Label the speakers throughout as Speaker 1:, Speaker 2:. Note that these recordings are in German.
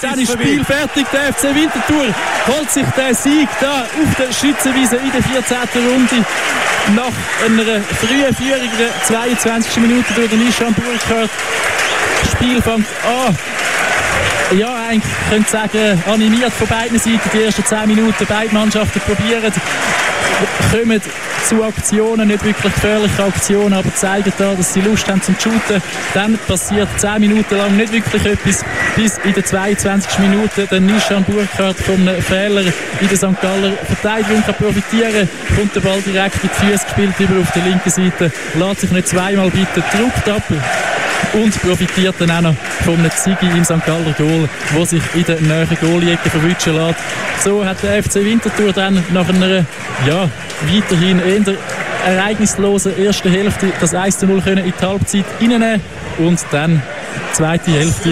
Speaker 1: Dann ist Spiel fertig. Der FC Winterthur holt sich den Sieg da auf der Schützenwiese in der 14. Runde. Nach einer frühen Führung der 22. Minute durch den Nishan Burkhardt. Spiel fängt an. Ja, eigentlich könnte ich sagen, animiert von beiden Seiten. Die ersten 10 Minuten beide Mannschaften probieren kommen zu Aktionen, nicht wirklich gefährliche Aktionen, aber zeigen da, dass sie Lust haben zum Shooten. Dann passiert 10 Minuten lang nicht wirklich etwas, bis in der 22. Minute der Nishan Burkhardt von einem Fehler in der St. Galler Verteidigung kann profitieren kommt der Ball direkt die Füße gespielt über auf der linken Seite, lässt sich nicht zweimal bieten, druckt ab und profitiert dann auch noch von einem Ziggy im St. Galler Goal, wo sich in der näheren Goalie-Ecke verwutschen lässt. So hat der FC Winterthur dann nach einer, ja, weiterhin eher ereignislosen ersten Hälfte das 1 0 können in die Halbzeit reinnehmen und dann zweite Hälfte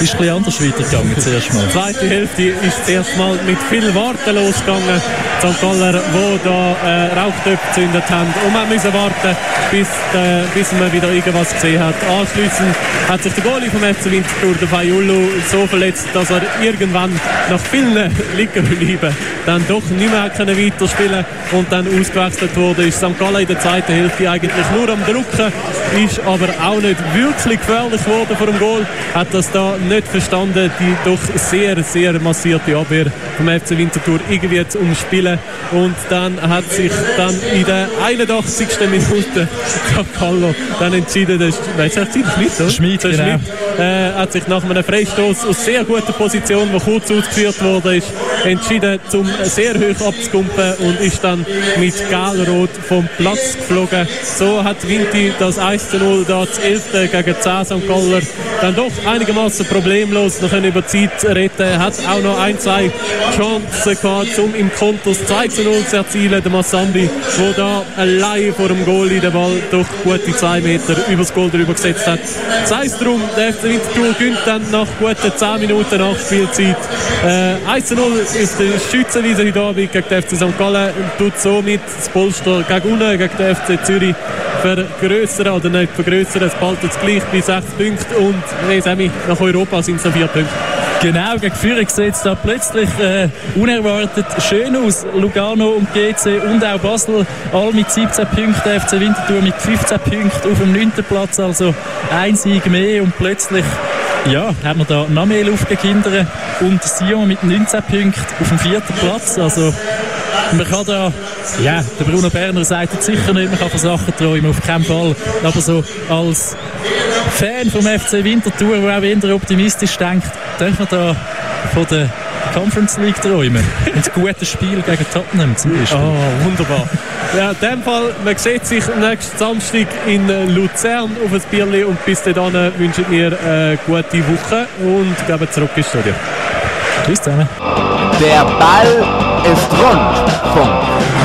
Speaker 1: ist ein bisschen anders weitergegangen zuerst mal.
Speaker 2: Die zweite Hälfte ist zuerst mit viel Warten losgegangen. St. Galler, die da äh, Rauchtöpfe gezündet haben. Und man musste warten, bis, äh, bis man wieder irgendwas gesehen hat. Anschließend hat sich der Goalie vom FC Winterthur, der Fayulu, so verletzt, dass er irgendwann nach vielen liegen bleiben dann doch nicht mehr können weiterspielen und dann ausgewechselt wurde. Ist St. Gallen in der zweiten Hälfte eigentlich nur am Drucken, ist aber auch nicht wirklich gefährlich geworden vor dem Goal. Hat das da nicht verstanden, die doch sehr, sehr massierte Abwehr vom FC Winterthur irgendwie zu umspielen. Und dann hat sich dann in der 81. Minute Carlo dann entschieden, der Schmidt, oder?
Speaker 1: Schmidt, genau. Schmidt
Speaker 2: äh, hat sich nach einem Freistoß aus sehr guter Position, der kurz ausgeführt wurde, ist, entschieden, zum sehr hoch abzukumpen und ist dann mit Galrot vom Platz geflogen. So hat Vinti das 1 0 da das 11. gegen 10 St. Galler dann doch einigermaßen problemlos noch über Zeit retten. Hat auch noch ein, zwei Chancen gehabt, um im Kontos 2 zu 0 zu erzielen. Der Massambi, der da allein vor dem Goal den Ball doch gute 2 Meter übers Goal drüber gesetzt hat. Sei es drum, der FC Winterthur gewinnt dann nach guten 10 Minuten Nachspielzeit. Äh, 1 zu 0 ist der Schützenwiese heute Abend gegen den FC St. Gallen und tut somit das Polster gegen unten, gegen den FC Zürich vergrößern oder nicht vergrößern. Es bald jetzt gleich bei 6 Punkten und nee, Sammy, nach Europa sind es noch 4 Punkte.
Speaker 1: Genau, gegen Führung sieht es da plötzlich äh, unerwartet schön aus. Lugano und GC und auch Basel, alle mit 17 Punkten, FC Winterthur mit 15 Punkten auf dem 9. Platz, also ein Sieg mehr und plötzlich ja, haben wir da noch mehr Luft gekindert und Sion mit 19 Punkten auf dem vierten Platz. Also man kann da, ja, der Bruno Berner sagt jetzt sicher nicht, man kann von Sachen träumen, auf keinen Fall. Aber so als Fan vom FC Winterthur, der auch eher optimistisch denkt, darf man da von der Conference League träumen. Und gutes Spiel gegen Tottenham zum Beispiel.
Speaker 2: Oh, wunderbar. Ja, in dem Fall, man sieht sich nächsten Samstag in Luzern auf das Bierli und bis dahin wünschen wir eine gute Woche und geben zurück ins Studio.
Speaker 1: Tschüss zusammen.
Speaker 3: Der Ball ist Rundfunk.